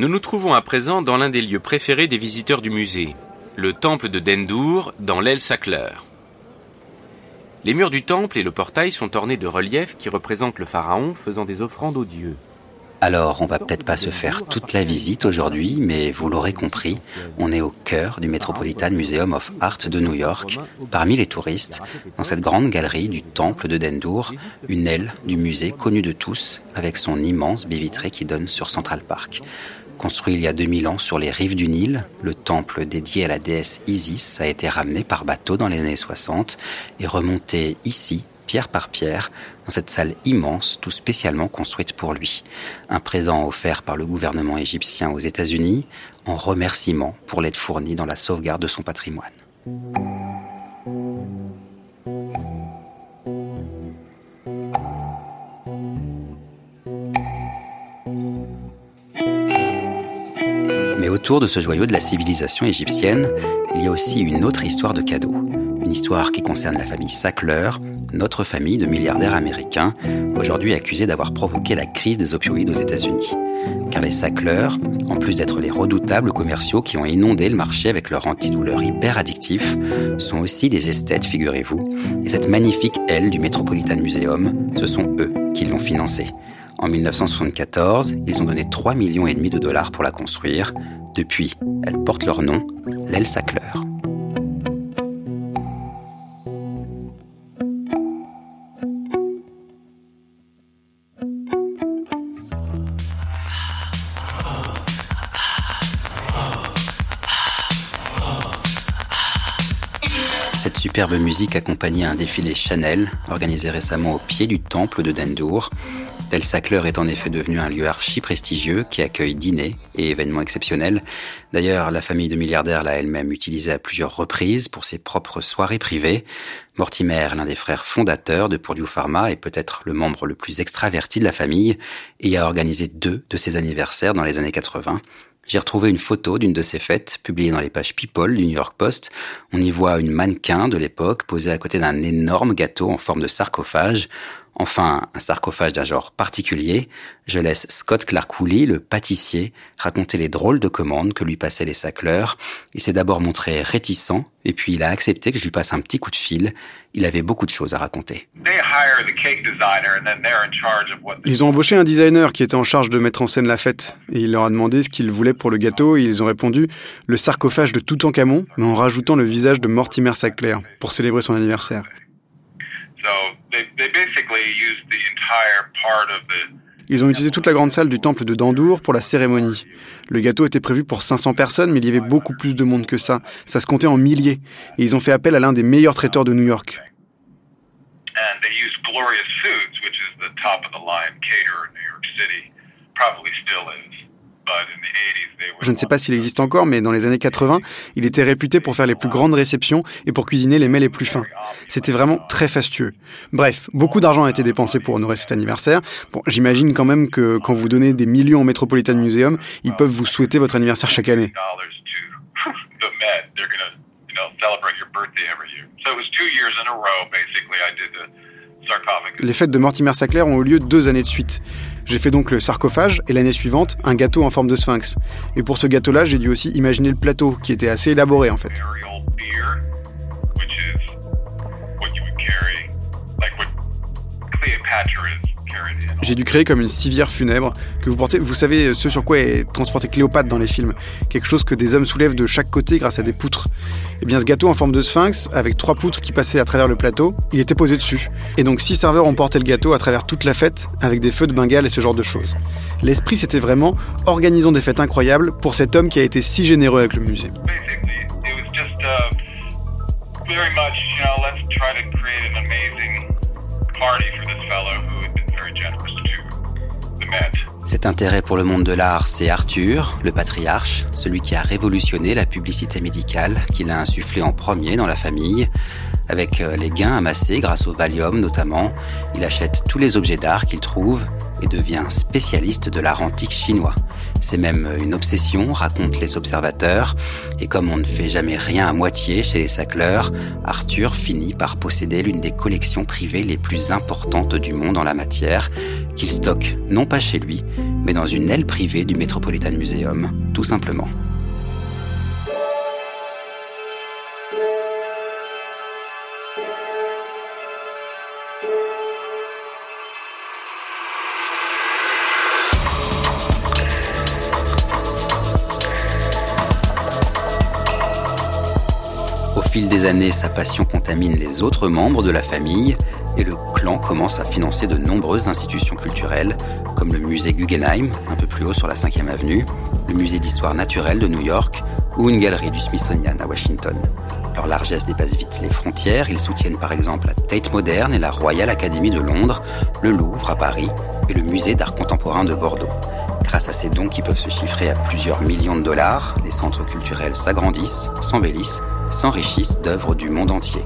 Nous nous trouvons à présent dans l'un des lieux préférés des visiteurs du musée, le temple de Dendour, dans l'El Sackler. Les murs du temple et le portail sont ornés de reliefs qui représentent le pharaon faisant des offrandes aux dieux. Alors, on va peut-être pas se faire toute la visite aujourd'hui, mais vous l'aurez compris, on est au cœur du Metropolitan Museum of Art de New York, parmi les touristes, dans cette grande galerie du temple de Dendour, une aile du musée connue de tous, avec son immense baie qui donne sur Central Park. Construit il y a 2000 ans sur les rives du Nil, le temple dédié à la déesse Isis a été ramené par bateau dans les années 60 et remonté ici, pierre par pierre, dans cette salle immense, tout spécialement construite pour lui. Un présent offert par le gouvernement égyptien aux États-Unis en remerciement pour l'aide fournie dans la sauvegarde de son patrimoine. Autour de ce joyau de la civilisation égyptienne, il y a aussi une autre histoire de cadeau. Une histoire qui concerne la famille Sackler, notre famille de milliardaires américains, aujourd'hui accusés d'avoir provoqué la crise des opioïdes aux États-Unis. Car les Sackler, en plus d'être les redoutables commerciaux qui ont inondé le marché avec leur antidouleur hyper addictif, sont aussi des esthètes, figurez-vous. Et cette magnifique aile du Metropolitan Museum, ce sont eux qui l'ont financée. En 1974, ils ont donné 3 millions et demi de dollars pour la construire. Depuis, elle porte leur nom, l'aile Sackler. Cette superbe musique accompagnait un défilé Chanel, organisé récemment au pied du temple de Dendour. L'El Sackler est en effet devenu un lieu archi prestigieux qui accueille dîners et événements exceptionnels. D'ailleurs, la famille de milliardaires l'a elle-même utilisé à plusieurs reprises pour ses propres soirées privées. Mortimer, l'un des frères fondateurs de Purdue Pharma, est peut-être le membre le plus extraverti de la famille et a organisé deux de ses anniversaires dans les années 80. J'ai retrouvé une photo d'une de ces fêtes, publiée dans les pages People du New York Post. On y voit une mannequin de l'époque posée à côté d'un énorme gâteau en forme de sarcophage. Enfin, un sarcophage d'un genre particulier. Je laisse Scott Clark Woolley, le pâtissier, raconter les drôles de commandes que lui passaient les sacleurs. Il s'est d'abord montré réticent, et puis il a accepté que je lui passe un petit coup de fil. Il avait beaucoup de choses à raconter. Ils ont embauché un designer qui était en charge de mettre en scène la fête, et il leur a demandé ce qu'ils voulaient pour le gâteau, et ils ont répondu le sarcophage de Toutankhamon, mais en rajoutant le visage de Mortimer Sackler pour célébrer son anniversaire. Ils ont utilisé toute la grande salle du temple de Dandour pour la cérémonie. Le gâteau était prévu pour 500 personnes, mais il y avait beaucoup plus de monde que ça. Ça se comptait en milliers. Et ils ont fait appel à l'un des meilleurs traiteurs de New York. Je ne sais pas s'il existe encore, mais dans les années 80, il était réputé pour faire les plus grandes réceptions et pour cuisiner les mets les plus fins. C'était vraiment très fastueux. Bref, beaucoup d'argent a été dépensé pour honorer cet anniversaire. Bon, j'imagine quand même que quand vous donnez des millions au Metropolitan Museum, ils peuvent vous souhaiter votre anniversaire chaque année. Les fêtes de Mortimer Sackler ont eu lieu deux années de suite. J'ai fait donc le sarcophage et l'année suivante, un gâteau en forme de sphinx. Et pour ce gâteau-là, j'ai dû aussi imaginer le plateau, qui était assez élaboré en fait. J'ai dû créer comme une civière funèbre que vous portez. Vous savez ce sur quoi est transporté Cléopâtre dans les films. Quelque chose que des hommes soulèvent de chaque côté grâce à des poutres. Eh bien, ce gâteau en forme de sphinx, avec trois poutres qui passaient à travers le plateau, il était posé dessus. Et donc, six serveurs ont porté le gâteau à travers toute la fête, avec des feux de Bengale et ce genre de choses. L'esprit, c'était vraiment organisons des fêtes incroyables pour cet homme qui a été si généreux avec le musée. Cet intérêt pour le monde de l'art, c'est Arthur, le patriarche, celui qui a révolutionné la publicité médicale, qu'il a insufflé en premier dans la famille. Avec euh, les gains amassés grâce au Valium notamment, il achète tous les objets d'art qu'il trouve et devient spécialiste de l'art antique chinois. C'est même une obsession, racontent les observateurs, et comme on ne fait jamais rien à moitié chez les Sacleurs, Arthur finit par posséder l'une des collections privées les plus importantes du monde en la matière, qu'il stocke non pas chez lui, mais dans une aile privée du Metropolitan Museum, tout simplement. Fil des années, sa passion contamine les autres membres de la famille et le clan commence à financer de nombreuses institutions culturelles, comme le musée Guggenheim, un peu plus haut sur la 5e avenue, le musée d'histoire naturelle de New York ou une galerie du Smithsonian à Washington. Leur largesse dépasse vite les frontières, ils soutiennent par exemple la Tate Moderne et la Royal Academy de Londres, le Louvre à Paris et le musée d'art contemporain de Bordeaux. Grâce à ces dons qui peuvent se chiffrer à plusieurs millions de dollars, les centres culturels s'agrandissent, s'embellissent s'enrichissent d'œuvres du monde entier.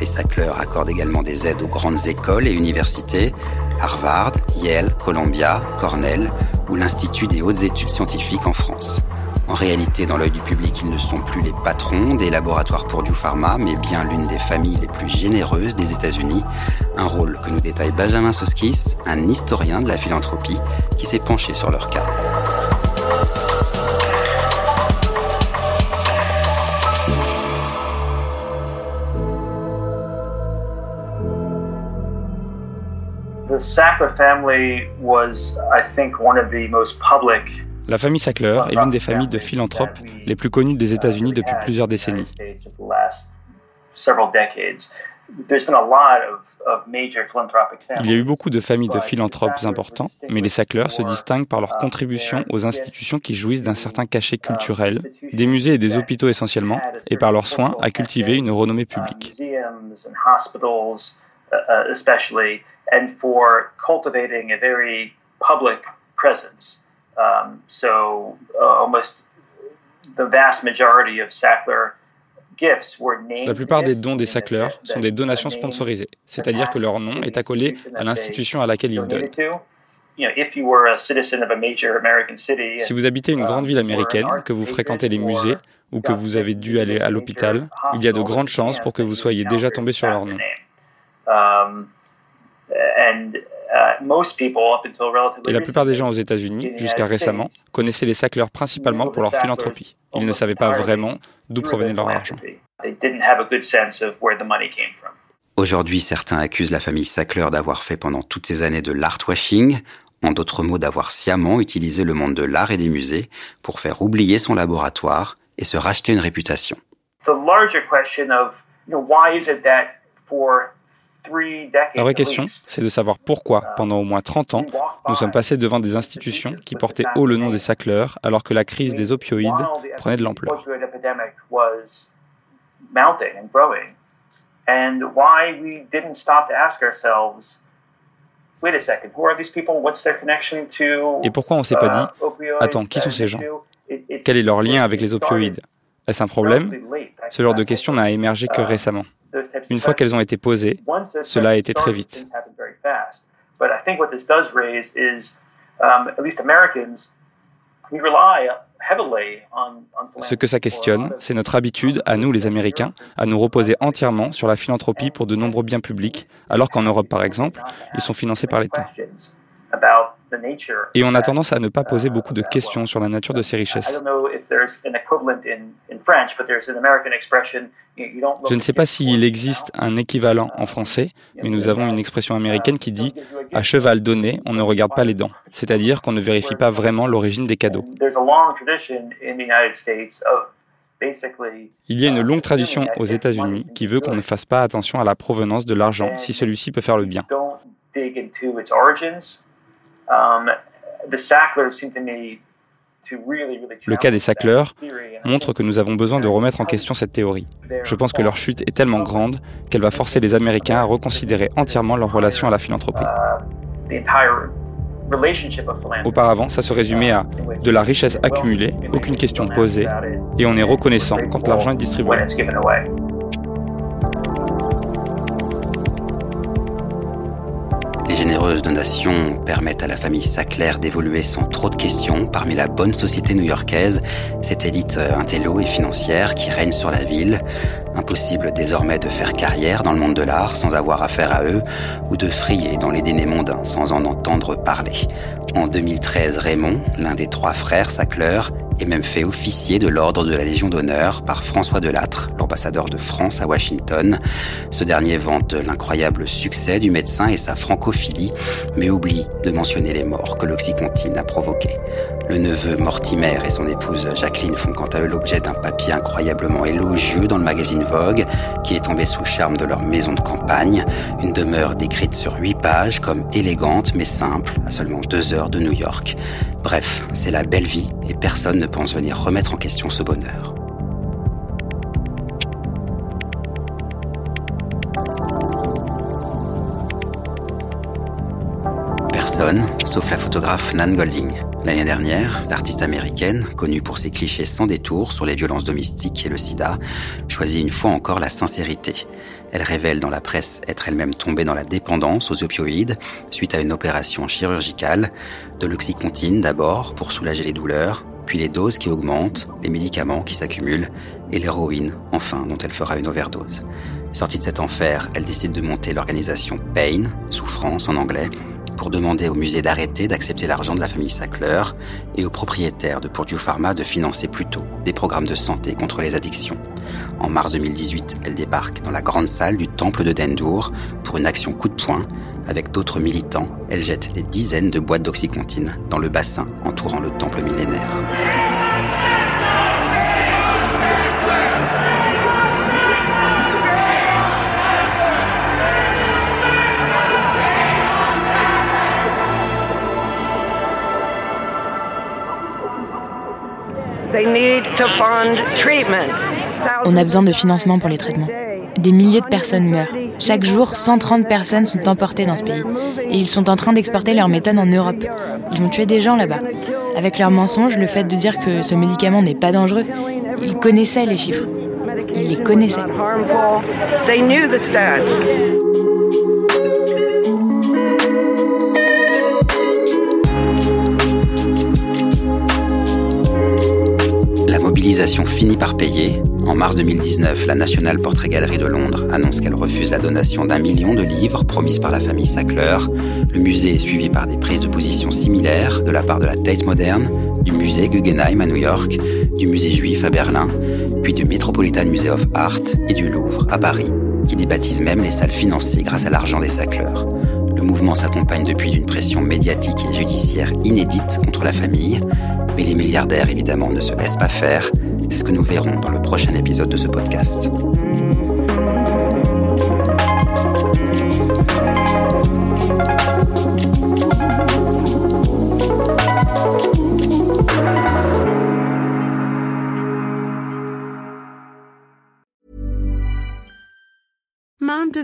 Les Sacleurs accordent également des aides aux grandes écoles et universités, Harvard, Yale, Columbia, Cornell ou l'Institut des hautes études scientifiques en France. En réalité, dans l'œil du public, ils ne sont plus les patrons des laboratoires pour du pharma, mais bien l'une des familles les plus généreuses des États-Unis. Un rôle que nous détaille Benjamin Soskis, un historien de la philanthropie, qui s'est penché sur leur cas. La famille Sackler est l'une des familles de philanthropes les plus connues des États-Unis depuis plusieurs décennies. Il y a eu beaucoup de familles de philanthropes importants, mais les Sackler se distinguent par leur contribution aux institutions qui jouissent d'un certain cachet culturel, des musées et des hôpitaux essentiellement, et par leurs soins à cultiver une renommée publique. And for cultivating a very public presence. Um, so uh, almost the vast majority of Sackler La plupart des dons des Sackler sont des donations sponsorisées, c'est-à-dire que leur nom est accolé à l'institution à laquelle ils donnent. Si vous habitez une grande ville américaine, que vous fréquentez les musées ou que vous avez dû aller à l'hôpital, il y a de grandes chances pour que vous soyez déjà tombé sur leur nom. Um, Uh, Et la plupart des gens aux États-Unis, jusqu'à récemment, connaissaient les Sackler principalement pour leur philanthropie. Ils ne savaient pas vraiment d'où provenait leur argent. Aujourd'hui, certains accusent la famille Sackler d'avoir fait pendant toutes ces années de l'artwashing, en d'autres mots d'avoir sciemment utilisé le monde de l'art et des musées pour faire oublier son laboratoire et se racheter une réputation. La vraie question, c'est de savoir pourquoi, pendant au moins 30 ans, nous sommes passés devant des institutions qui portaient haut le nom des Sackler, alors que la crise des opioïdes prenait de l'ampleur. Et pourquoi on ne s'est pas dit, attends, qui sont ces gens? Quel est leur lien avec les opioïdes? Est-ce un problème? Ce genre de questions n'a émergé que récemment. Une fois qu'elles ont été posées, cela a été très vite. Ce que ça questionne, c'est notre habitude, à nous les Américains, à nous reposer entièrement sur la philanthropie pour de nombreux biens publics, alors qu'en Europe, par exemple, ils sont financés par l'État. Et on a tendance à ne pas poser beaucoup de questions sur la nature de ces richesses. Je ne sais pas s'il existe un équivalent en français, mais nous avons une expression américaine qui dit ⁇ à cheval donné, on ne regarde pas les dents ⁇ c'est-à-dire qu'on ne vérifie pas vraiment l'origine des cadeaux. Il y a une longue tradition aux États-Unis qui veut qu'on ne fasse pas attention à la provenance de l'argent si celui-ci peut faire le bien. Le cas des Sackler montre que nous avons besoin de remettre en question cette théorie. Je pense que leur chute est tellement grande qu'elle va forcer les Américains à reconsidérer entièrement leur relation à la philanthropie. Auparavant, ça se résumait à de la richesse accumulée, aucune question posée, et on est reconnaissant quand l'argent est distribué. Généreuses donations permettent à la famille Sackler d'évoluer sans trop de questions parmi la bonne société new-yorkaise, cette élite euh, intello et financière qui règne sur la ville. Impossible désormais de faire carrière dans le monde de l'art sans avoir affaire à eux ou de frier dans les dénés mondains sans en entendre parler. En 2013, Raymond, l'un des trois frères Sackler, est même fait officier de l'ordre de la Légion d'honneur par François Delattre, l'ambassadeur de France à Washington. Ce dernier vante l'incroyable succès du médecin et sa francophilie, mais oublie de mentionner les morts que l'Oxycontine a provoquées. Le neveu Mortimer et son épouse Jacqueline font quant à eux l'objet d'un papier incroyablement élogieux dans le magazine Vogue, qui est tombé sous le charme de leur maison de campagne, une demeure décrite sur huit pages comme élégante mais simple, à seulement deux heures de New York. Bref, c'est la belle vie et personne ne pense venir remettre en question ce bonheur. Personne, sauf la photographe Nan Golding. L'année dernière, l'artiste américaine, connue pour ses clichés sans détour sur les violences domestiques et le sida, choisit une fois encore la sincérité. Elle révèle dans la presse être elle-même tombée dans la dépendance aux opioïdes suite à une opération chirurgicale, de l'oxycontine d'abord pour soulager les douleurs, puis les doses qui augmentent, les médicaments qui s'accumulent et l'héroïne, enfin, dont elle fera une overdose. Sortie de cet enfer, elle décide de monter l'organisation Pain, souffrance en anglais, pour demander au musée d'arrêter d'accepter l'argent de la famille Sackler et aux propriétaires de Purdue Pharma de financer plutôt des programmes de santé contre les addictions. En mars 2018, elle débarque dans la grande salle du temple de Dendour pour une action coup de poing. Avec d'autres militants, elle jette des dizaines de boîtes d'oxycontine dans le bassin entourant le temple millénaire. On a besoin de financement pour les traitements. Des milliers de personnes meurent. Chaque jour, 130 personnes sont emportées dans ce pays. Et ils sont en train d'exporter leur méthode en Europe. Ils vont tuer des gens là-bas. Avec leurs mensonges, le fait de dire que ce médicament n'est pas dangereux, ils connaissaient les chiffres. Ils les connaissaient. Mobilisation finit par payer. En mars 2019, la National Portrait Gallery de Londres annonce qu'elle refuse la donation d'un million de livres promise par la famille Sackler. Le musée est suivi par des prises de position similaires de la part de la Tate Moderne, du musée Guggenheim à New York, du musée juif à Berlin, puis du Metropolitan Museum of Art et du Louvre à Paris, qui débaptisent même les salles financées grâce à l'argent des Sackler. Le mouvement s'accompagne depuis d'une pression médiatique et judiciaire inédite contre la famille, mais les milliardaires, évidemment, ne se laissent pas faire. C'est ce que nous verrons dans le prochain épisode de ce podcast.